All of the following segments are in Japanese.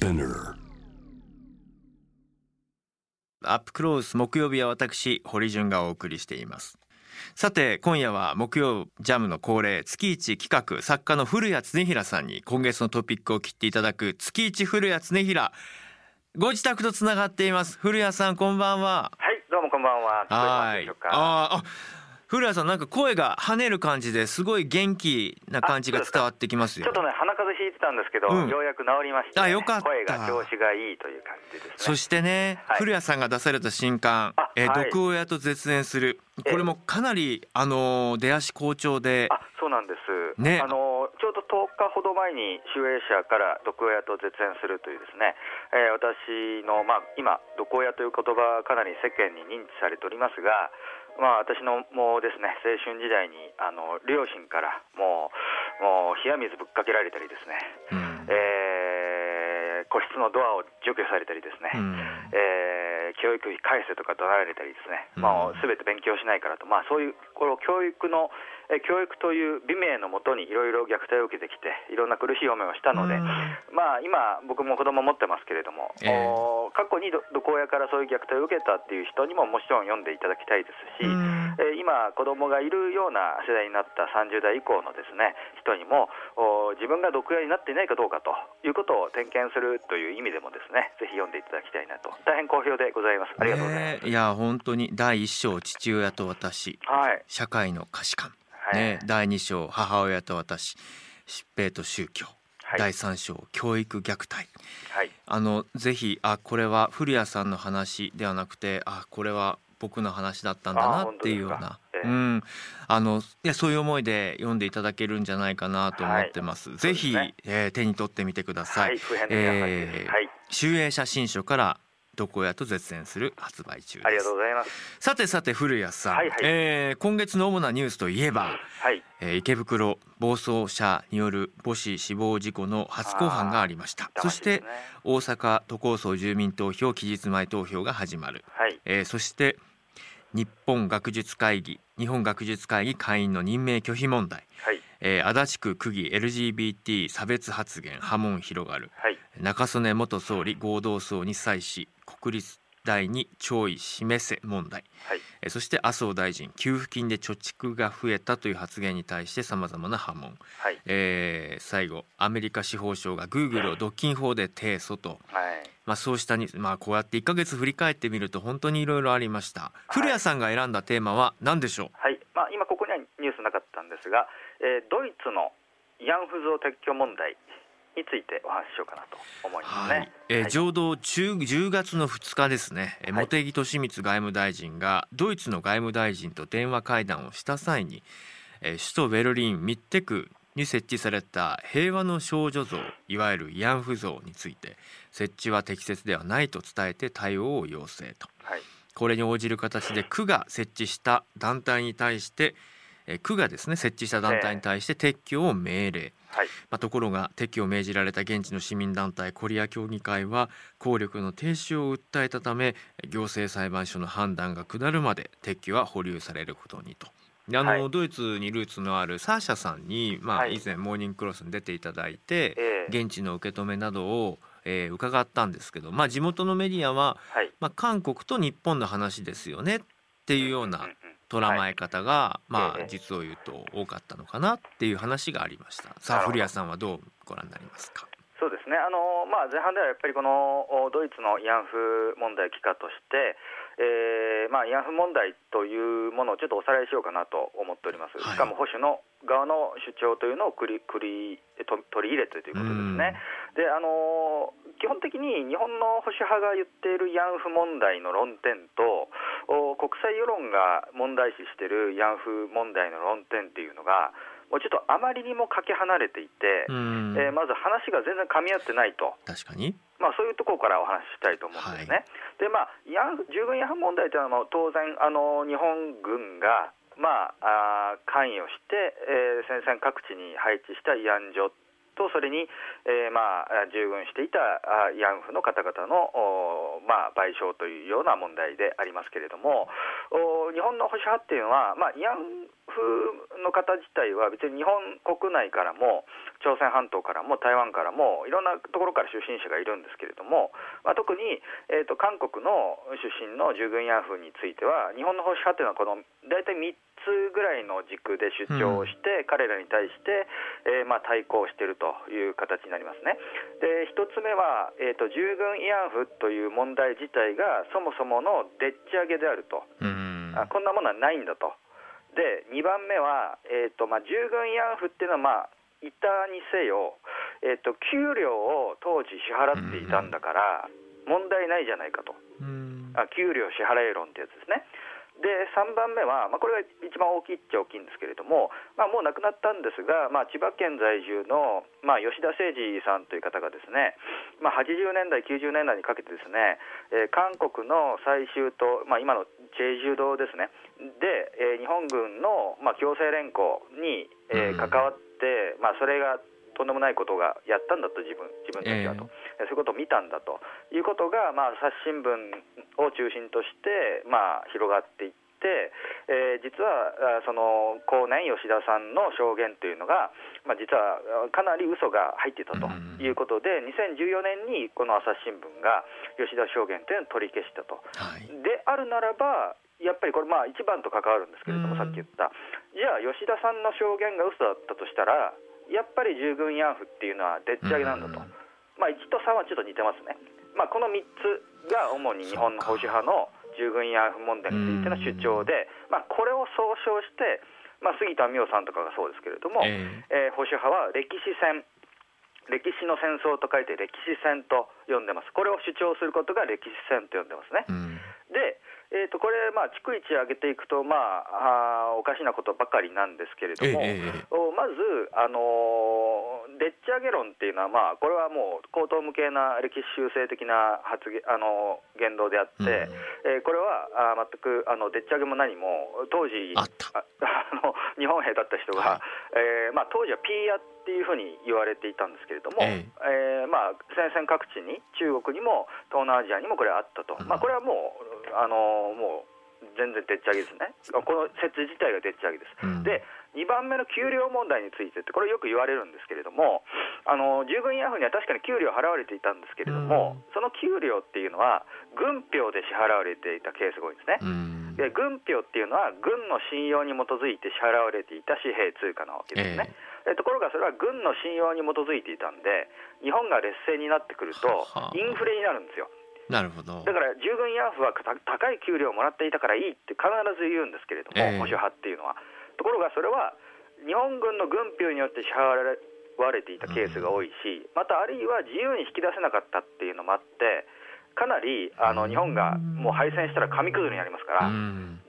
Spinner. アップクロース木曜日は私堀潤がお送りしています。さて今夜は木曜ジャムの恒例月一企画作家の古谷恒平さんに今月のトピックを切っていただく月一古谷恒平。ご自宅とつながっています。古谷さんこんばんは。はい、どうもこんばんは。聞こえますはいでしょうか？あーあ古谷さんなんか声が跳ねる感じですごい元気な感じが伝わってきますよ。ちょっとね、鼻風邪ひいてたんですけど、うん。ようやく治りまして、ね、あよかった。声が調子がいいという感じですね。そしてね、はい。古谷さんが出された新刊あ「えーはい。毒親と絶縁する」これもかなりあのー出足好調で。あ、そうなんです。ね。あのちょうど10日ほど前に集英社から毒親と絶縁するというですね、えー私のまあ今毒親という言葉はかなり世間に認知されておりますが。まあ、私のもうですね青春時代にあの両親からもうもう冷や水ぶっかけられたりですね、うん。えー個室のドアを除去されたりですね、うん。えー教育費返せとか怒られたりですね、うん。まあ、全て勉強しないからと、まあ、そういうこの教育の、えー教育という美名のもとにいろいろ虐待を受けてきて、いろんな苦しい思いをしたので、うん。まあ、今、僕も子供持ってますけれども、ええ。お過去にど毒親からそういう虐待を受けたっていう人にももちろん読んでいただきたいですし、今、子供がいるような世代になった30代以降のですね人にもお自分が毒親になっていないかどうかということを点検するという意味でもですねぜひ読んでいただきたいなと。大変好評でございます。ありがとうございます、ねいや本当に第一章父親と私。はい、社会の価値観、はい。ね、第二章母親と私。疾病と宗教、はい。第三章教育虐待。はい。あのぜひあこれは古谷さんの話ではなくてあこれは僕の話だったんだなあっていうような。ええ。うん、あのいやそういう思いで読んでいただけるんじゃないかなと思ってます。ぜひ、そうですね。えー手に取ってみてください。はいえーはい。集英写真書から毒親と絶縁する発売中。ありがとうございます。さてさて古谷さん、はいはい。えー今月の主なニュースといえば、はい。えー池袋暴走車による母子死亡事故の初公判がありました。そして大阪都構想住民投票期日前投票が始まる、はい。えーそして日本学術会議日本学術会議会員の任命拒否問題、はい。えー足立区区議 LGBT 差別発言波紋広がる。はい。中曽根元総理合同葬に際し国立大に弔意示せ問題。はい。えーそして麻生大臣給付金で貯蓄が増えたという発言に対してさまざまな波紋、はい。えー最後アメリカ司法省がグーグルを独禁法で提訴と、はいまあ、そうしたに、まあ、こうやって1ヶ月振り返ってみると本当にいろいろありました、古谷さんが選んだテーマは何でしょう？はい。まあ、今ここにはニュースなかったんですが、えードイツの慰安婦像撤去問題についてお話ししようかなと思いますね。はい、えーはい。ちょうど10 10月の2日ですね、えーはい。茂木敏光外務大臣がドイツの外務大臣と電話会談をした際に、えー首都ベルリンミッテ区に設置された平和の少女像いわゆる慰安婦像について設置は適切ではないと伝えて対応を要請と。はい。これに応じる形で区が設置した団体に対してえー区がですね設置した団体に対して撤去を命令、はい。まあ、ところが撤去を命じられた現地の市民団体コリア協議会は効力の停止を訴えたため行政裁判所の判断が下るまで撤去は保留されることにと。であのはい。ドイツにルーツのあるサーシャさんに、まあ、はい。以前モーニングクロスに出ていただいて、えー現地の受け止めなどを、えー伺ったんですけど、まあ、地元のメディアは、はい。まあ、韓国と日本の話ですよねっていうような捉まえ方が、まあええ。実を言うと多かったのかなっていう話がありました。さあ古谷さんはどうご覧になりますか？そうですね。あの、まあ、前半ではやっぱりこのおドイツの慰安婦問題を帰化として、えーまあ、慰安婦問題というものをちょっとおさらいしようかなと思っております、はい。しかも保守の側の主張というのをくりくりと取り入れてということですね。であの基本的に日本の保守派が言っている慰安婦問題の論点とお国際世論が問題視している慰安婦問題の論点っていうのがもうちょっとあまりにもかけ離れていて、うん。えーまず話が全然噛み合ってないと、確かにまあ、そういうところからお話ししたいと思うんですね。でまあ、慰安婦従軍慰安婦問題というのは当然あの日本軍が、まあ、あー関与して、えー戦線各地に配置した慰安所とそれに、えーまあ、従軍していた慰安婦の方々の、まあ、賠償というような問題でありますけれども日本の保守派っていうのは、まあ、慰安婦の方自体は別に日本国内からも朝鮮半島からも台湾からもいろんなところから出身者がいるんですけれども、まあ、特に、えーと、韓国の出身の従軍ヤンフーについては日本の保守派というのはこの大体3つぐらいの軸で主張して、うん、彼らに対して、えー、まあ、対抗しているという形になりますね。で1つ目は、えーと、従軍慰安婦という問題自体がそもそものでっち上げであると、うん、あこんなものはないんだと。で2番目は、えーとまあ、従軍慰安婦っていうのは、まあ、いたにせよ、えーと、給料を当時支払っていたんだから、問題ないじゃないかと、うん、あ給料支払い論ってやつですね。で3番目は、まあ、これが一番大きいっちゃ大きいんですけれども、まあ、もう亡くなったんですが、まあ、千葉県在住の、まあ、吉田誠二さんという方がですね、まあ、80年代、90年代にかけてですね、えー、韓国の最終と、まあ、今のチェジュ島ですね、で、えー、日本軍の、まあ、強制連行に、えー、関わって、まあ、それがとんでもないことがやったんだと自分自分たちはと、えー、そういうことを見たんだということが、まあ、朝日新聞を中心として、まあ、広がっていって、えー、実はその後年吉田さんの証言というのが、まあ、実はかなり嘘が入っていたということで、2014年にこの朝日新聞が吉田証言というのを取り消したと。はい、であるならばやっぱりこれ、まあ、一番と関わるんですけれども、さっき言った、じゃあ、吉田さんの証言が嘘だったとしたら、やっぱり従軍慰安婦っていうのはでっち上げなんだと、まあ、1と3はちょっと似てますね、まあ、この3つが主に日本の保守派の従軍慰安婦問題についての主張で、まあ、これを総称して、まあ、杉田水脈さんとかがそうですけれども、えー、えー、保守派は歴史戦歴史の戦争と書いて歴史戦と呼んでます。これを主張することが歴史戦と呼んでますね、うん、でえーと、これ、まあ、逐一上げていくと、まあ、あおかしなことばかりなんですけれども、ええ、まず、あのー、でっち上げ論っていうのは、まあ、これはもう口頭無形な歴史修正的な発言、あのー、言動であって、うん、えー、これはあ全くあのでっち上げも何も、当時、あの日本兵だった人が、はい、えー、まあ、当時はピーヤっていうふうに言われていたんですけれども、ええ。ー、まあ、戦線各地に、中国にも東南アジアにもこれあったと、まあ、これはもう、あのもう全然でっち上げですね、この説自体がでっち上げです。うん、で2番目の給料問題についてって、これよく言われるんですけれども、あの従軍慰安婦には確かに給料払われていたんですけれども、うん、その給料っていうのは、軍票で支払われていたケースが多いんですね。うん、で軍票っていうのは、軍の信用に基づいて支払われていた紙幣通貨なわけですね。えー、ところがそれは軍の信用に基づいていたんで、日本が劣勢になってくると、インフレになるんですよ。なるほどだから従軍慰安婦は高い給料をもらっていたからいいって必ず言うんですけれども、えー、保守派っていうのは。ところがそれは日本軍の軍費によって支払われていたケースが多いし、またあるいは自由に引き出せなかったっていうのもあって、かなりあの日本がもう敗戦したら紙くずになりますから、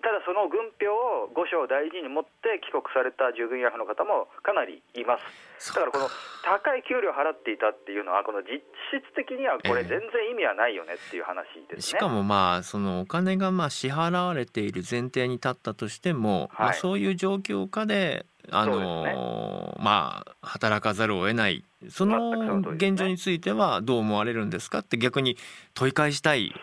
ただその軍票を御所を大事に持って帰国された従軍慰安婦の方もかなりいます。だからこの高い給料を払っていたっていうのは、この実質的にはこれ、全然意味はないよねっていう話ですね、えー、しかもまあ、そのお金がまあ支払われている前提に立ったとしても、はい、まあ、そういう状況下で、あの、ね、まあ、働かざるを得ない、その現状についてはどう思われるんですか？って逆に問い返したい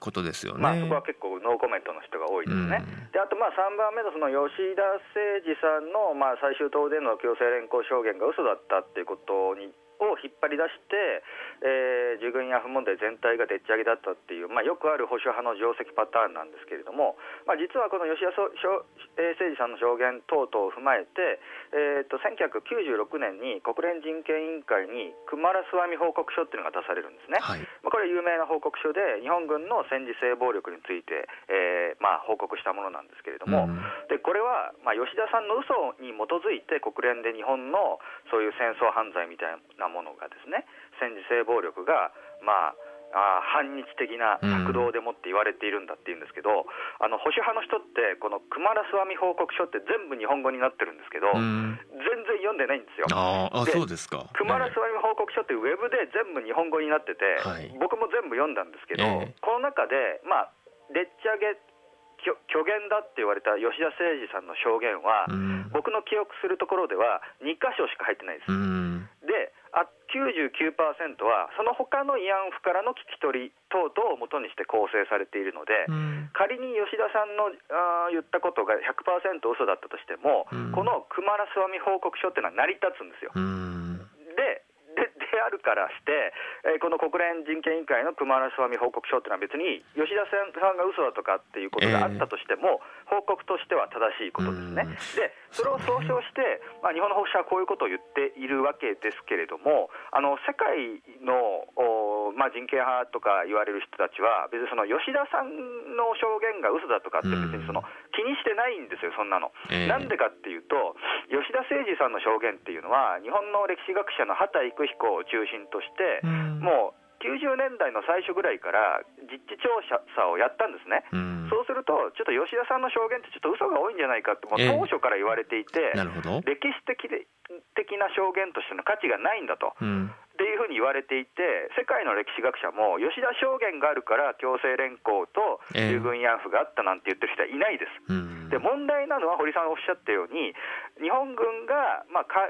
ことですよね。まあ、そこは結構ノーコメントの人が多いですね。うん、であとまあ3番目のその吉田誠二さんのまあ最終党での強制連行証言が嘘だったっていうことにを引っ張り出して、えー、従軍慰安婦問題全体がでっち上げだったっていう、まあ、よくある保守派の定石パターンなんですけれども、まあ、実はこの吉田誠二さんの証言等々を踏まえて、えー、と1996年に国連人権委員会にクマラスワミ報告書っていうのが出されるんですね、はい、まあ、これ有名な報告書で日本軍の戦時性暴力について、えーまあ、報告したものなんですけれども、うん、でこれは、まあ、吉田さんの嘘に基づいて国連で日本のそういう戦争犯罪みたいなものがですね戦時性暴力がまああ反日的な策動でもって言われているんだっていうんですけど、うん、あの保守派の人ってこのクマラスワミ報告書って全部日本語になってるんですけど、うん、全然読んでないんですよ。ああそうですか。クマラスワミ報告書ってウェブで全部日本語になってて、はい、僕も全部読んだんですけど、えー、この中でまあでっち上げ虚言だって言われた吉田誠二さんの証言は、うん、僕の記憶するところでは2箇所しか入ってないです。であ96 99%はその他の慰安婦からの聞き取り等々をもとにして構成されているので、うん、仮に吉田さんのあ言ったことが100%嘘だったとしても、うん、このクマラスワミ報告書っていうのは成り立つんですよ。であるからして、えー、この国連人権委員会のクマラスワミ報告書っていうのは別に吉田さんが嘘だとかっていうことがあったとしても、えー、報告としては正しいことですね。でそれを総称して、まあ、日本の保守はこういうことを言っているわけですけれどもあの世界のまあ、人権派とか言われる人たちは別にその吉田さんの証言が嘘だとかって別にその気にしてないんですよそんなの。なんでかっていうと吉田誠二さんの証言っていうのは日本の歴史学者の畑育彦を中心として、もう90年代の最初ぐらいから実地調査をやったんですね、うん、そうすると、ちょっと吉田さんの証言ってちょっと嘘が多いんじゃないかって、もう当初から言われていて、えー、歴史的的な証言としての価値がないんだと。うんっていうふうに言われていて、世界の歴史学者も、吉田証言があるから強制連行と従軍慰安婦があったなんて言ってる人はいないです。えー、で問題なのは、堀さんがおっしゃったように、日本軍が、まあ、か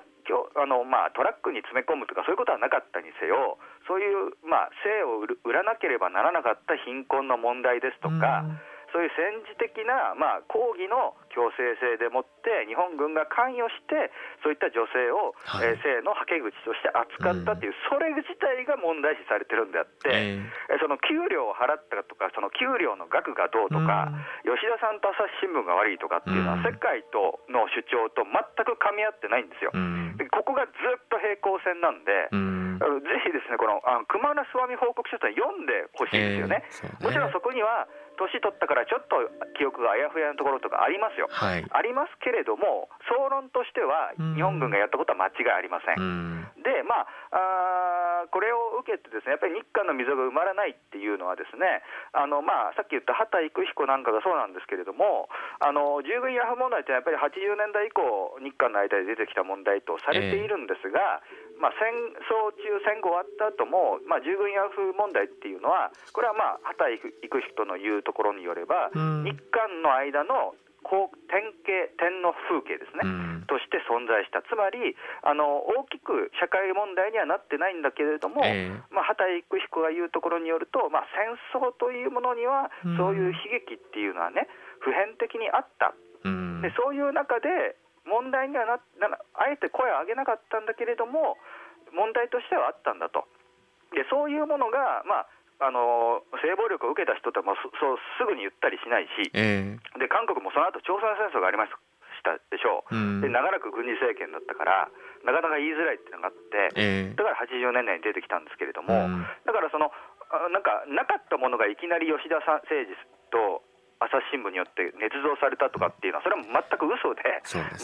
あのまあ、トラックに詰め込むとか、そういうことはなかったにせよ、そういう、まあ、生を売らなければならなかった貧困の問題ですとか、うんそういう戦時的な、まあ、抗議の強制性でもって日本軍が関与してそういった女性を、はい、えー、性のはけ口として扱ったという、うん、それ自体が問題視されてるんであって、えー、その給料を払ったとかその給料の額がどうとか、うん、吉田さんと朝日新聞が悪いとかっていうのは、世界との主張と全く噛み合ってないんですよ。うん、ここがずっと平行線なんで、ぜひですねこのあの熊名諏訪美報告書というのは読んでほしいんですよね。えー、ね。もちろんそこには年取ったからちょっと記憶があやふやなところとかありますよ、はい、ありますけれども、総論としては、日本軍がやったことは間違いありません。ん。で、まああ、これを受けて、ですねやっぱり日韓の溝が埋まらないっていうのは、ですねあの、まあ、さっき言った畑育彦なんかがそうなんですけれども、あの従軍慰安婦問題ってやっぱり80年代以降、日韓の間で出てきた問題とされているんですが、えーまあ、戦争中、戦後終わった後も、まあ、従軍慰安婦問題っていうのは、これはまあ畑行く人の言うところによれば、うん、日韓の間のこう典型、天の風景ですね、うん、として存在した、つまりあの大きく社会問題にはなってないんだけれども、えー、まあ、畑育彦が言うところによると、まあ、戦争というものには、そういう悲劇っていうのはね、普遍的にあった、うん、でそういう中で、問題にはななあえて声を上げなかったんだけれども問題としてはあったんだと。でそういうものが、まあ、あの性暴力を受けた人ともそうすぐに言ったりしないし、えー、で韓国もその後朝鮮戦争がありましたでしょう、うん、で長らく軍事政権だったからなかなか言いづらいっていうのがあって、えー、だから80年代に出てきたんですけれども、うん、だからそのなんかなかったものがいきなり吉田さん政治と朝日新聞によって捏造されたとかっていうのは、それは全く嘘で、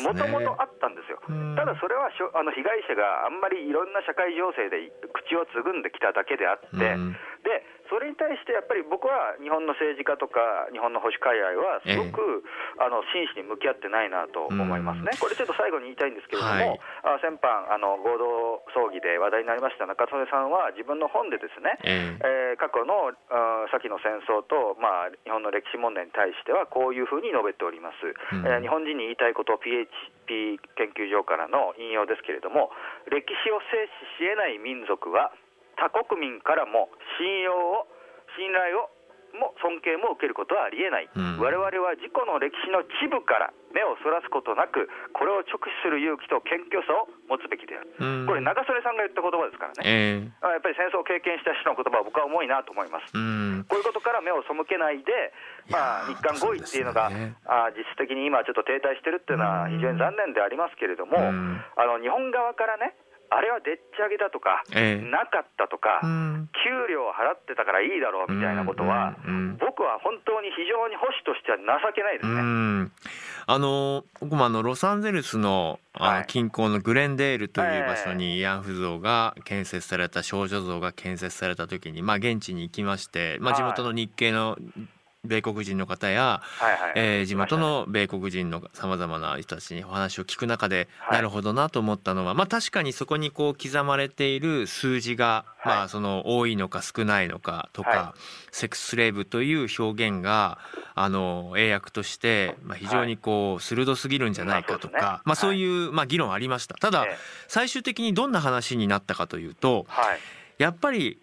もともとあったんですよ、ただそれはしょあの被害者があんまりいろんな社会情勢で口をつぐんできただけであって、でそれに対してやっぱり僕は日本の政治家とか日本の保守海外はすごく、えー、あの真摯に向き合ってないなと思いますね、これちょっと最後に言いたいんですけれども、はい、あ先般あの合同葬儀で話題になりました中曽根さんは自分の本でですね、えー、えー、過去の先の戦争と、まあ、日本の歴史問題に対してはこういうふうに述べております、うん、えー、日本人に言いたいことを PHP 研究所からの引用ですけれども歴史を制止し得ない民族は他国民からも信用を信頼をも尊敬も受けることはありえない、うん、我々は自己の歴史の一部から目をそらすことなくこれを直視する勇気と謙虚さを持つべきである、うん、これ中曽根さんが言った言葉ですからね、えー、やっぱり戦争を経験した人の言葉は僕は重いなと思います、うん、こういうことから目を背けないで、まあ、日韓合意っていうのが、ね、あ実質的に今ちょっと停滞してるっていうのは非常に残念でありますけれども、あの日本側からねあれはでっち上げだとか、えー、なかったとか、うん、給料を払ってたからいいだろうみたいなことは、うんうん、僕は本当に非常に保守としては情けないですね。あの僕もあのロサンゼルスの、はい、近郊のグレンデールという場所に慰安婦像が建設された少女像が建設された時に、まあ、現地に行きまして、まあ、地元の日系の米国人の方や、はいはいえー地元の米国人のさまざまな人たちにお話を聞く中で、はい。なるほどなと思ったのは、まあ、確かにそこにこう刻まれている数字が、はい。まあ、その多いのか少ないのかとか、はセックススレーブという表現があの英訳として、まあ、非常にこう鋭すぎるんじゃないかとか、まあまあ、そういう、まあ、議論ありました。ただ、ええ。最終的にどんな話になったかというとはい。やっぱり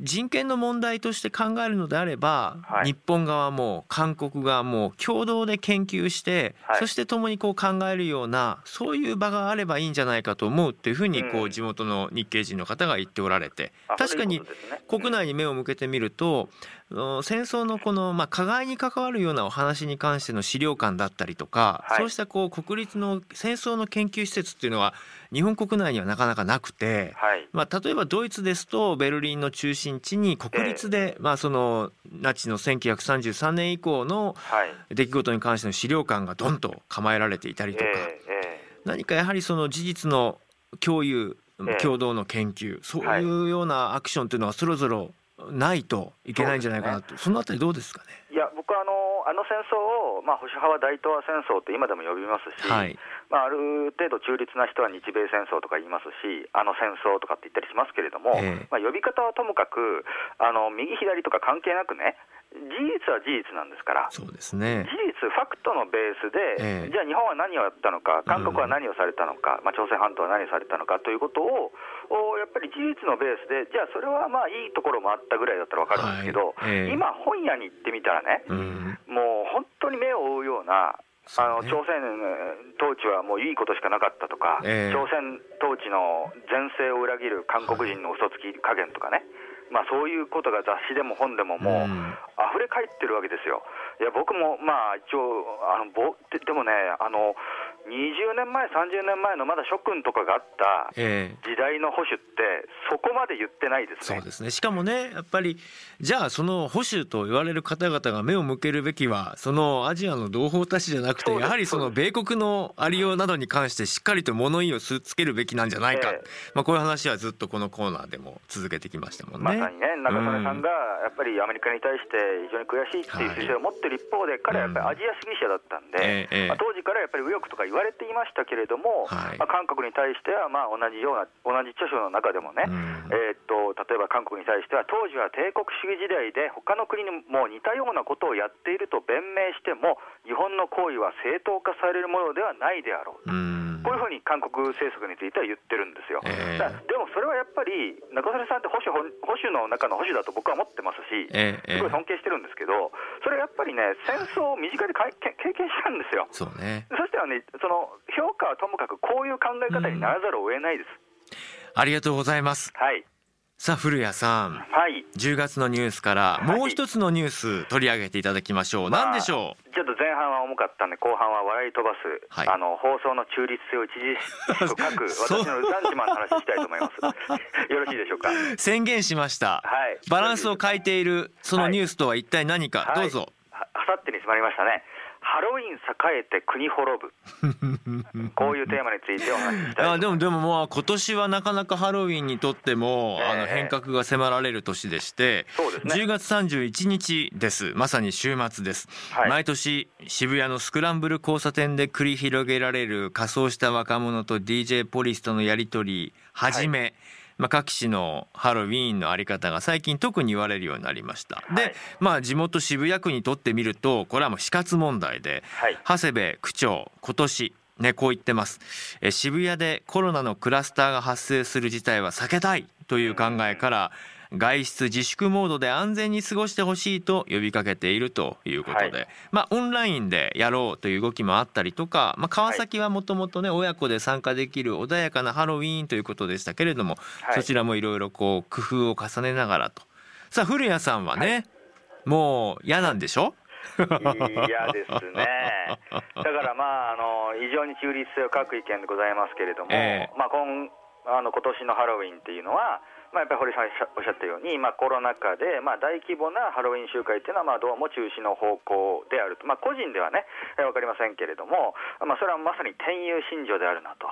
人権の問題として考えるのであれば、はい。日本側も韓国側も共同で研究して、はい。そして共にこう考えるようなそういう場があればいいんじゃないかと思うっていうふうにこううん地元の日系人の方が言っておられて。あ確かに国内に目を向けてみると、あの戦争のこの、まあ、加害に関わるようなお話に関しての資料館だったりとか、はい。そうしたこう国立の戦争の研究施設っていうのは日本国内にはなかなかなくて。はい。まあ、例えばドイツですとベルリンの中心地に国立で、まあ、そのナチの1933年以降のはい。出来事に関しての資料館がドンと構えられていたりとか、えええ何かやはりその事実の共有ええ。共同の研究そういうようなアクションというのはそろそろないといけないんじゃないかなと。そ,、のあたりどうですかね？えいや僕はあのあの戦争を、まあ、保守派は大東亜戦争って今でも呼びますし、はいまあ、ある程度中立な人は日米戦争とか言いますし、あの戦争とかって言ったりしますけれども、ええまあ、呼び方はともかく、あの右左とか関係なくね、事実は事実なんですから。そうですね。事実、ファクトのベースで、ええじゃあ日本は何をやったのか、韓国は何をされたのか、まあ、朝鮮半島は何をされたのかということを、おやっぱり事実のベースで、じゃあそれはまあいいところもあったぐらいだったら分かるんですけど、はいええ今、本屋に行ってみたらね、うん。もう本当に目を覆うような、あの朝鮮えー統治はもういいことしかなかったとか、ええ。朝鮮統治の前世を裏切る韓国人の嘘つき加減とかね、まあ、そういうことが雑誌でも本でももう、うん。溢れ返ってるわけですよ。いや僕もまあ一応あのぼででもねあの20年前30年前のまだ諸君とかがあったええ。時代の保守ってそこまで言ってないですね。そうですね。しかもねやっぱりじゃあその保守と言われる方々が目を向けるべきはそのアジアの同胞たちじゃなくてやはりその米国のありようなどに関してしっかりと物言いをつけるべきなんじゃないか、ええ。まあ、こういう話はずっとこのコーナーでも続けてきましたもんね。まさにね、中曽根さんがやっぱりアメリカに対して非常に悔しいっていう姿勢を持ってる一方で、彼はやっぱりアジア主義者だったんで、当時からやっぱり右翼とか言われていましたけれども、はいまあ韓国に対してはまあ同じような、同じ著書の中でもね、うんえーっと例えば韓国に対しては、当時は帝国主義時代で、他の国にも似たようなことをやっていると弁明しても、日本の行為は正当化されるものではないであろう。うんこういうふうに韓国政策については言ってるんですよ。ええだからでもそれはやっぱり、中曽根さんって保守保保守の中の保守だと僕は思ってますし、ええええすごい尊敬してるんですけど、それはやっぱりね、戦争を身近でかいけ経験したんですよ。そうねそしたらね、その評価はともかくこういう考え方にならざるを得ないです。ありがとうございますはい。さあ古谷さん。はい。10月のニュースからもう一つのニュース取り上げていただきましょう、まあ何でしょう？ちょっと前半は重かったんで、後半は笑い飛ばす、はい。あの放送の中立性を著しく書く、私のランチマンの話したいと思います。よろしいでしょうか？宣言しました、はい。バランスを変えているそのニュースとは一体何か、はい。どうぞ。はあさってに迫りましたね。ハロウィン栄えて国滅ぶ。こういうテーマについてお話ししたいいます。あでもでもまあ今年はなかなかハロウィンにとっても、ええ。あの変革が迫られる年でしてそうですね。10月31日です。まさに週末です、はい。毎年渋谷のスクランブル交差点で繰り広げられる仮装した若者と DJ ポリスとのやり取りはじめ、まあ、各地のハロウィーンのあり方が最近特に言われるようになりました、はい。でまあ地元渋谷区にとってみるとこれはもう死活問題で、はい。長谷部区長今年ねこう言ってます。え渋谷でコロナのクラスターが発生する事態は避けたいという考えから外出自粛モードで安全に過ごしてほしいと呼びかけているということで、はい。まあオンラインでやろうという動きもあったりとか、まあ、川崎はもともとね親子で参加できる穏やかなハロウィーンということでしたけれども、はい。そちらもいろいろこう工夫を重ねながらと。さあ古谷さんはね、もう嫌なんでしょ？嫌ですね。だからまああの非常に中立性を欠く意見でございますけれども、ええ。まあ今あの今年のハロウィンっていうのは、まあ、やっぱり堀さんおっしゃったように、まあ、コロナ禍で、まあ、大規模なハロウィン集会っていうのは、まあ、どうも中止の方向であると、まあ、個人ではね、えー、分かりませんけれども、まあ、それはまさに天佑信条であるなと、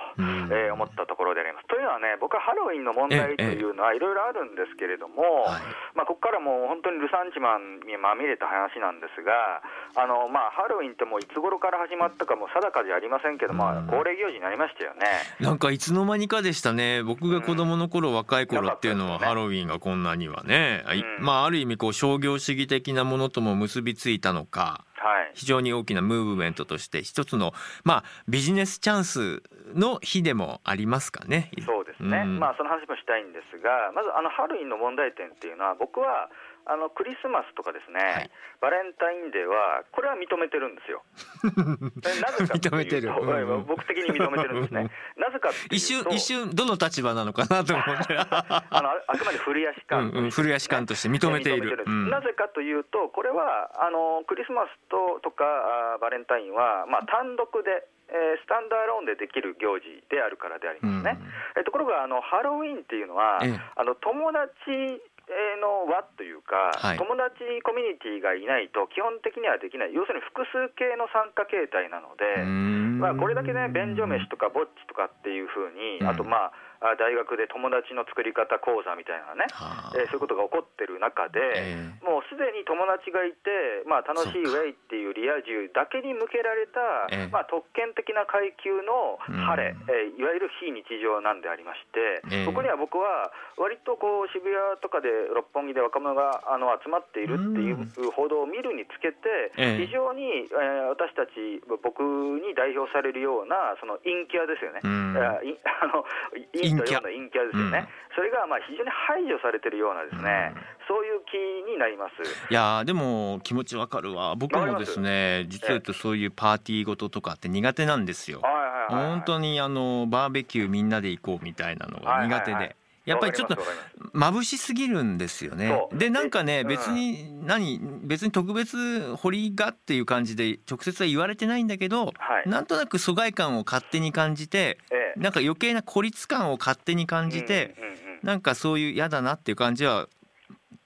えー、思ったところであります。というのはね、僕はハロウィンの問題というのはいろいろあるんですけれども、まあ、ここからもう本当にルサンチマンにまみれた話なんですが、あのまあ、ハロウィンってもういつ頃から始まったかも定かじゃありませんけど、まあ、恒例行事になりましたよね。なんかいつの間にかでしたね、僕が子供の頃、うん、若い頃っていうのは、ハロウィンがこんなにはね、うん、まあ、ある意味こう商業主義的なものとも結びついたのか、はい、非常に大きなムーブメントとして一つの、まあ、ビジネスチャンスの日でもありますかね。そうですね、うん、まあ、その話もしたいんですがまずあのハロウィンの問題点っていうのは僕はあのクリスマスとかですね、はい、バレンタインデーは、これは認めてるんですよ。なぜかというと、うん、僕的に認めてるんですね。なぜか一瞬、一瞬、どの立場なのかなと思って あのあくまで古谷士官、うんうん、古谷士官として認めている。うん、なぜかというと、これはあのクリスマスととかあバレンタインは、まあ、単独でえー、スタンダーローンでできる行事であるからでありますね。うん、えところがあのハロウィンっていうのは、ええ、あの友達の輪というか、はい、友達コミュニティがいないと基本的にはできない、要するに複数形の参加形態なので、まあ、これだけね、便所飯とかぼっちとかっていうふうに、あとまあ、大学で友達の作り方講座みたいなね、えー、そういうことが起こってる中で、えー、もうすでに友達がいて、まあ、楽しいウェイっていうリア充だけに向けられた、えー、まあ、特権的な階級の晴れ、えー、いわゆる非日常なんでありまして、ここには僕は割とこう渋谷とかで六本木で若者があの集まっているっていう報道を見るにつけて、非常に、えー、私たち、僕に代表されるようなその陰キャですよね。あの陰キャ陰キャですよね、うん、それがまあ非常に排除されてるようなですね、うん、そういう気になります。いやでも気持ちわかるわ僕もですね実は言うとそういうパーティーごととかって苦手なんですよ、はいはいはいはい、本当にあのバーベキューみんなで行こうみたいなのが苦手で。はいはいはい。やっぱりちょっと眩しすぎるんですよね。でなんかね別に何別に特別掘りがっていう感じで直接は言われてないんだけど、なんとなく疎外感を勝手に感じて、なんか余計な孤立感を勝手に感じて、なんかそういう嫌だなっていう感じは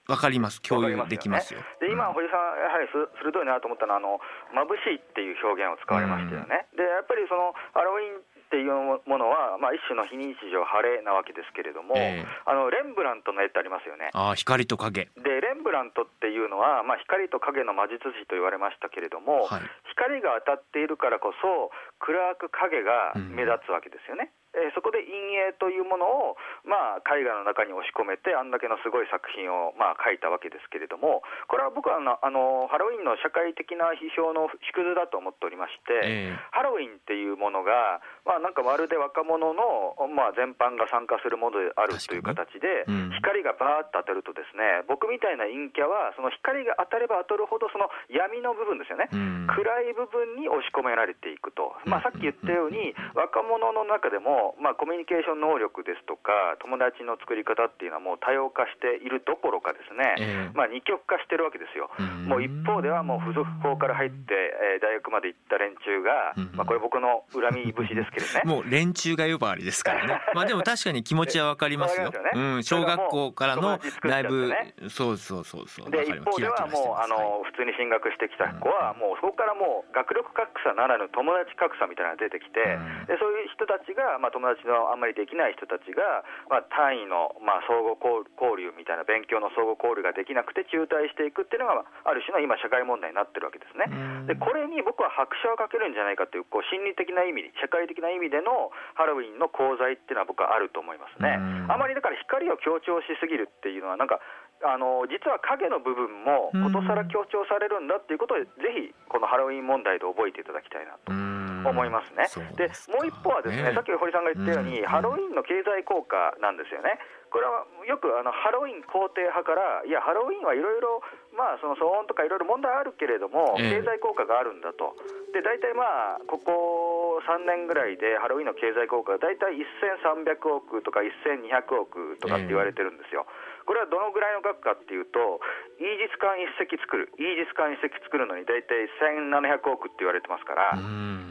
わかります。共有できますよ。で今堀さんやはり鋭いなと思ったのはあの眩しいっていう表現を使われましたよね。でやっぱりそのハロウィンっていうものは、まあ、一種の非日常晴れなわけですけれども、えー、あのレンブラントの絵ってありますよね。あ光と影でレンブラントっていうのは、まあ、光と影の魔術師と言われましたけれども、はい、光が当たっているからこそ暗く影が目立つわけですよね。うんえー、そこで陰影というものを、まあ、絵画の中に押し込めてあんだけのすごい作品を、まあ、描いたわけですけれどもこれは僕はあのあのハロウィンの社会的な批評の縮図だと思っておりまして、えー、ハロウィンっていうものが、まあ、なんかまるで若者の、まあ、全般が参加するものであるという形で、うん、光がバーッと当たるとですね僕みたいな陰キャはその光が当たれば当たるほどその闇の部分ですよね、うん、暗い部分に押し込められていくと、まあ、さっき言ったように若者の中でもまあ、コミュニケーション能力ですとか、友達の作り方っていうのはもう多様化しているどころかですね、えー、まあ、二極化してるわけですよ。もう一方ではもう付属校から入って、えー、大学まで行った連中が、まあ、これ僕の恨み節ですけどね。もう連中が呼ばわりですからね。まあでも確かに気持ちはわかりますよ。すよね、うん、小学校からのだいぶ、そうそうそうそう。で、一方ではもう、あの、普通に進学してきた子は、もうそこからもう学力格差ならぬ友達格差みたいなのが出てきて、でそういう人たちが、まあ、友達ののあんまりできない人たちが、まあ、単位の、まあ、相互交流みたいな勉強の相互交流ができなくて中退していくっていうのが、ある種の今、社会問題になってるわけですね。でこれに僕は拍車をかけるんじゃないかというこう心理的な意味、社会的な意味でのハロウィンの功罪っていうのは僕はあると思いますね。あまりだから光を強調しすぎるっていうのはなんかあの実は影の部分もことさら強調されるんだっていうことをぜひこのハロウィン問題で覚えていただきたいなと思いますね。でもう一方はですね、さっき堀さんが言ったように、ハロウィンの経済効果なんですよね。これはよくあのハロウィン肯定派から、いや、ハロウィンはいろいろ、まあ、その騒音とかいろいろ問題あるけれども、経済効果があるんだと、で大体まあ、ここ3年ぐらいでハロウィンの経済効果が大体1300億とか1200億とかって言われてるんですよ。これはどのぐらいの額かっていうと、イージス艦1隻作る、イージス艦1隻作るのに大体1700億って言われてますから、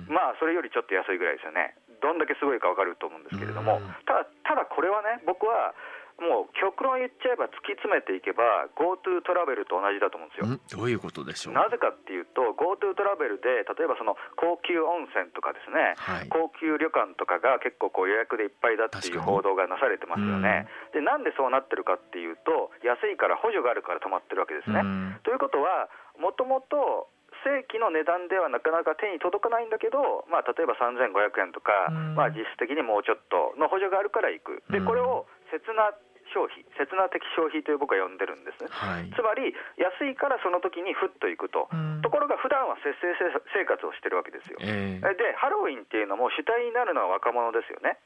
まあ、それよりちょっと安いぐらいですよね。どんだけすごいか分かると思うんですけれども、ただ、ただこれはね、僕は、もう極論言っちゃえば突き詰めていけば GoTo トラベルと同じだと思うんですよ。ん？どういうことでしょう？なぜかっていうと GoTo トラベルで例えばその高級温泉とかですね、はい。高級旅館とかが結構こう予約でいっぱいだっていう報道がなされてますよね。でなんでそうなってるかっていうと安いから補助があるから止まってるわけですね。うん。ということはもともと正規の値段ではなかなか手に届かないんだけど、まあ、例えば3500円とか、うん。まあ、実質的にもうちょっとの補助があるから行く、でうん。これを切な消費、切な的消費という僕は呼んでるんですね。はいつまり安いからその時にふっと行くと、うんところが普段は節制生活をしてるわけですよ。えでハロウィンっていうのも主体になるのは若者ですよね。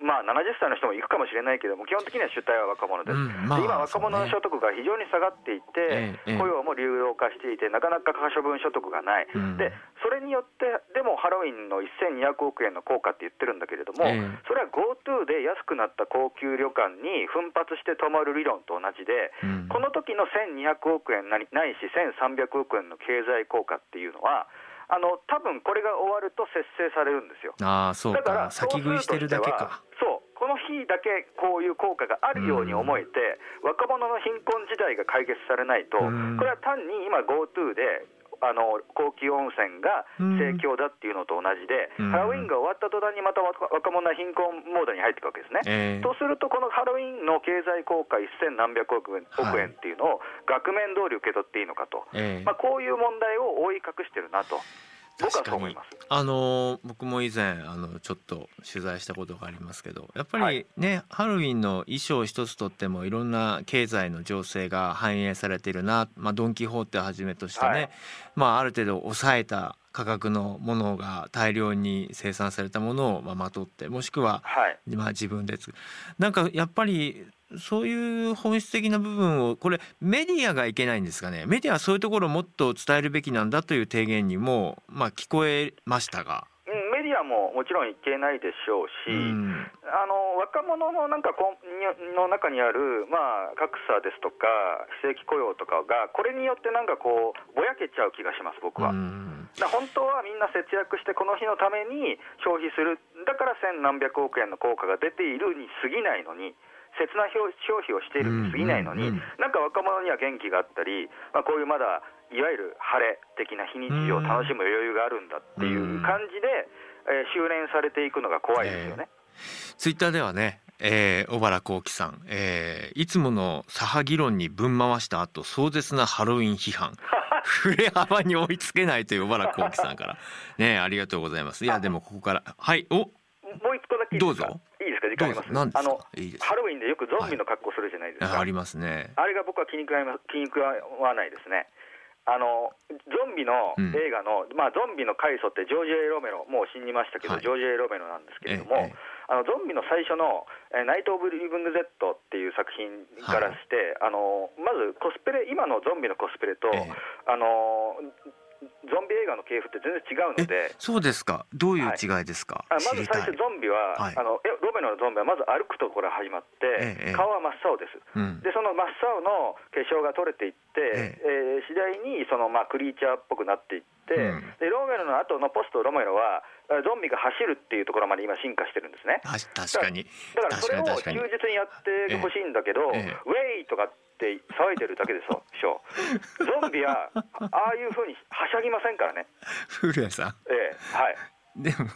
まあ、70歳の人も行くかもしれないけども、基本的には主体は若者です。うんまあで今、若者の所得が非常に下がっていて、雇用も流動化していて、なかなか可処分所得がない、うん。でそれによって、でもハロウィンの1200億円の効果って言ってるんだけれども、ええ。それは GoTo で安くなった高級旅館に奮発して泊まる理論と同じで、うん。この時の1200億円なりないし、1300億円の経済効果っていうのは、あの多分これが終わると節制されるんですよ。ああそうだからか先食いしてるだけか。そうこの日だけこういう効果があるように思えて、若者の貧困時代が解決されないと、うん。これは単に今 GoTo であの高級温泉が盛況だっていうのと同じで、うん。ハロウィンが終わった途端にまた若若者は貧困モードに入っていくわけですね。ええ。とすると、このハロウィンの経済効果1000何百億円はい億円っていうのを額面通り受け取っていいのかと、ええまあ、こういう問題を覆い隠してるなと、僕はそう思います。あのー僕も以前あのちょっと取材したことがありますけどやっぱはりね、ハロウィンの衣装一つとってもいろんな経済の情勢が反映されているな、まあ、ドン・キホーテをはじめとしてね、はい。まあ、ある程度抑えた価格のものが大量に生産されたものをまあまとってもしくははい。まあ、自分でつなんかやっぱりそういう本質的な部分をこれメディアがいけないんですかねメディアはそういうところをもっと伝えるべきなんだという提言にも、まあ、聞こえましたが。うんメディアももちろんいけないでしょうし、うんあの若者のなんかこの中にある、まあ、格差ですとか、非正規雇用とかが、これによってなんかこう、ぼやけちゃう気がします、僕は。うん本当はみんな節約して、この日のために消費する、だから千何百億円の効果が出ているに過ぎないのに、切な消消費をしているに過ぎないのに、なんか若者には元気があったり、まあ、こういうまだいわゆる晴れ的な非日常を楽しむ余裕があるんだっていう感じで、えー修練されていくのが怖いですよね。ツイッターではね、えー小原幸輝さん、えーいつもの左派議論にぶん回した後壮絶なハロウィン批判。振れ幅に追いつけないという小原幸輝さんから。ねありがとうございます。いやでもここからはいお。もう一個だけいいですか？どうぞ時間あります。あのハロウィンでよくゾンビの格好するじゃないですか、あありますね。あれが僕は気に食わ 気に食わないですね。あのゾンビのうん。映画の、まあ、ゾンビの開祖ってジョージ・エイ・ロメロ、もう死にましたけど、はい。ジョージ・エイ・ロメロなんですけれども、ええあのゾンビの最初の「えーナイト・オブ・リビング・ゼット」っていう作品からして、あのまずコスプレ、今のゾンビのコスプレと、ええ。あのゾンビ映画の系譜って全然違うので。そうですか？どういう違いですか、あまず最初、ゾンビは、はい。あのえロメロのゾンビはまず歩くところ始まって、ええ顔は真っ青です。うん。でその真っ青の化粧が取れていって、ええ。ー次第にその、まあ、クリーチャーっぽくなっていって、うん。でロメロの後のポストロメロはえーゾンビが走るっていうところまで今進化してるんですね。あ確かに。だからそれを確かにやってほしいんだけど、ええ。ええウェイとかって騒いでるだけでしょ、ゾンビはああいうふうにはしゃぎませんからね、古谷さん。ええはい、でも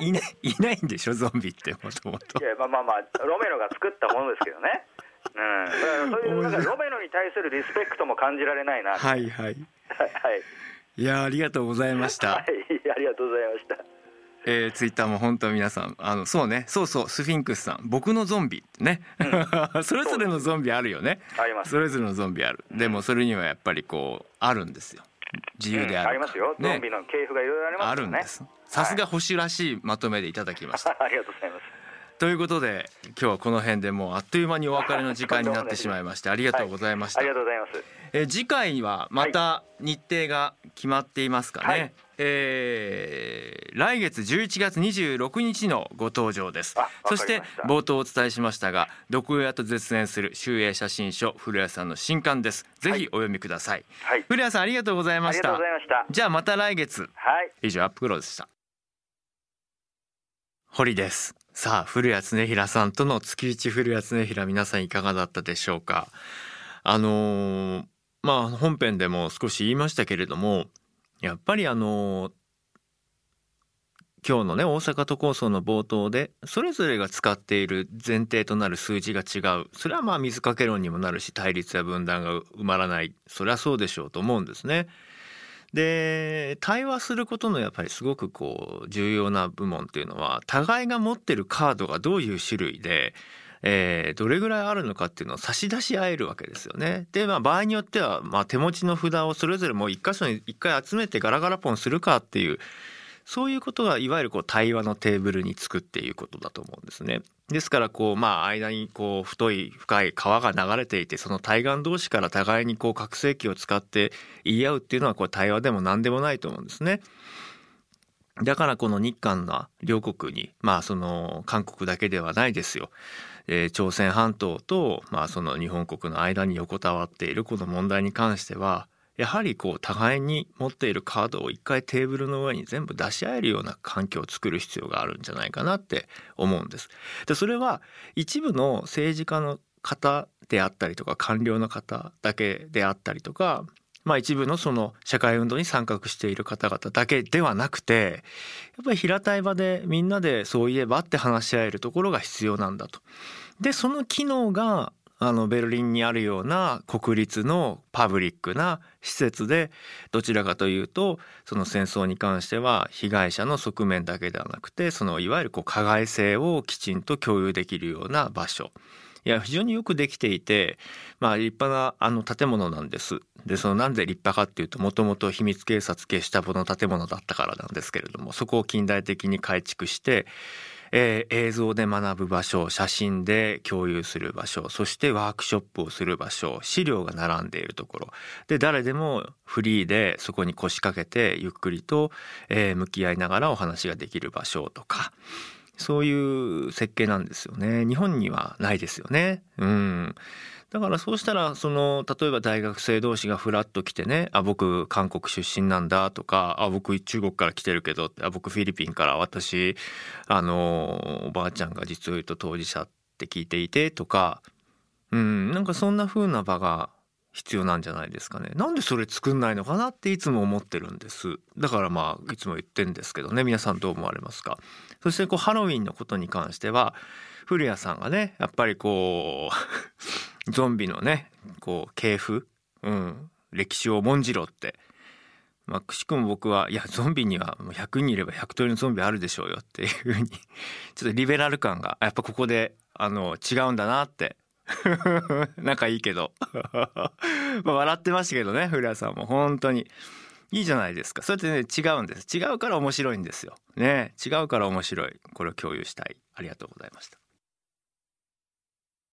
い。いないいないんでしょゾンビってもともと。いやまあまあまあ、ロメロが作ったものですけどね、うん、だからそういうなんかロメロに対するリスペクトも感じられないな、はい、はい。はい。いやありがとうございました、はい、ありがとうございました。えー、ツイッターも本当皆さんあのそうね。そうそうスフィンクスさん。僕のゾンビってね、それぞれのゾンビあるよね。あります。それぞれのゾンビある。でもそれにはやっぱりこうあるんですよ。自由である、うん。ありますよ、ゾンビねの系譜がいろいろありますね。るんです。さすが保守らしいまとめでいただきました。ありがとうございます。ということで今日はこの辺でもうあっという間にお別れの時間になってしまいましてありがとうございました、ありがとうございます。えー次回はまた日程が決まっていますかね、はい。えー来月11月26日のご登場です。そした。て冒頭お伝えしましたが毒親と絶縁する集英写真書古谷さんの新刊です。ぜひお読みください、はい、古谷さんありがとうございあました。りがとうございました。じゃあまた来月。はい。以上アップクローズでした。堀です。さあ古谷恒平さんとの月一古谷恒平皆さんいかがだったでしょうか。あのー、まあ本編でも少し言いましたけれどもやっぱりあの今日のね大阪都構想の冒頭でそれぞれが使っている前提となる数字が違うそれはまあ水かけ論にもなるし対立や分断が埋まらないそれはそうでしょうと思うんですね。で対話することのやっぱりすごくこう重要な部門っていうのは互いが持ってるカードがどういう種類でえー、どれぐらいあるのかっていうのを差し出し合えるわけですよね。で、まあ、場合によっては、まあ、手持ちの札をそれぞれもう一箇所に一回集めてガラガラポンするかっていうそういうことがいわゆるこう対話のテーブルにつくっていうことだと思うんですね。ですからこうまあ間にこう太い深い川が流れていてその対岸同士から互いにこう拡声器を使って言い合うっていうのはこう対話でも何でもないと思うんですね。だからこの日韓の両国にまあその韓国だけではないですよ。えー、朝鮮半島とまあその日本国の間に横たわっているこの問題に関してはやはりこう互いに持っているカードを一回テーブルの上に全部出し合えるような環境を作る必要があるんじゃないかなって思うんです。でそれは一部の政治家の方であったりとか官僚の方だけであったりとかまあ一部のその社会運動に参画している方々だけではなくてやっぱり平たい場でみんなでそういえばって話し合えるところが必要なんだと。でその機能があのベルリンにあるような国立のパブリックな施設でどちらかというとその戦争に関しては被害者の側面だけではなくてそのいわゆるこう加害性をきちんと共有できるような場所いや非常によくできていてまあ立派なあの建物なんです。でそのなんで立派かっていうともともと秘密警察ゲシュタポの建物だったからなんですけれどもそこを近代的に改築してえー、映像で学ぶ場所写真で共有する場所そしてワークショップをする場所資料が並んでいるところで誰でもフリーでそこに腰掛けてゆっくりと、えー、向き合いながらお話ができる場所とかそういう設計なんですよね。日本にはないですよね。うん。だからそうしたらその例えば大学生同士がフラッと来てね「あ僕韓国出身なんだ」とか「あ僕中国から来てるけど」あ僕フィリピンから私あのおばあちゃんが実を言うと当事者って聞いていてとかうんなんかそんな風な場が必要なんじゃないですかね。なんでそれ作んないのかなっていつも思ってるんです。だからまあいつも言ってんですけどね。皆さんどう思われますか？そしてこうハロウィンのことに関しては古谷さんがねやっぱりこう ゾンビのねこう系譜、うん、歴史を重んじろって。まあ、くしくも僕はいやゾンビには100人いれば100通りのゾンビあるでしょうよっていうふうに ちょっとリベラル感がやっぱここであの違うんだなって。仲いいけど。まあ笑ってましたけどね古谷さんも。本当に。いいじゃないですか。それってね違うんです。違うから面白いんですよ。ね。違うから面白い。これを共有したい。ありがとうございました。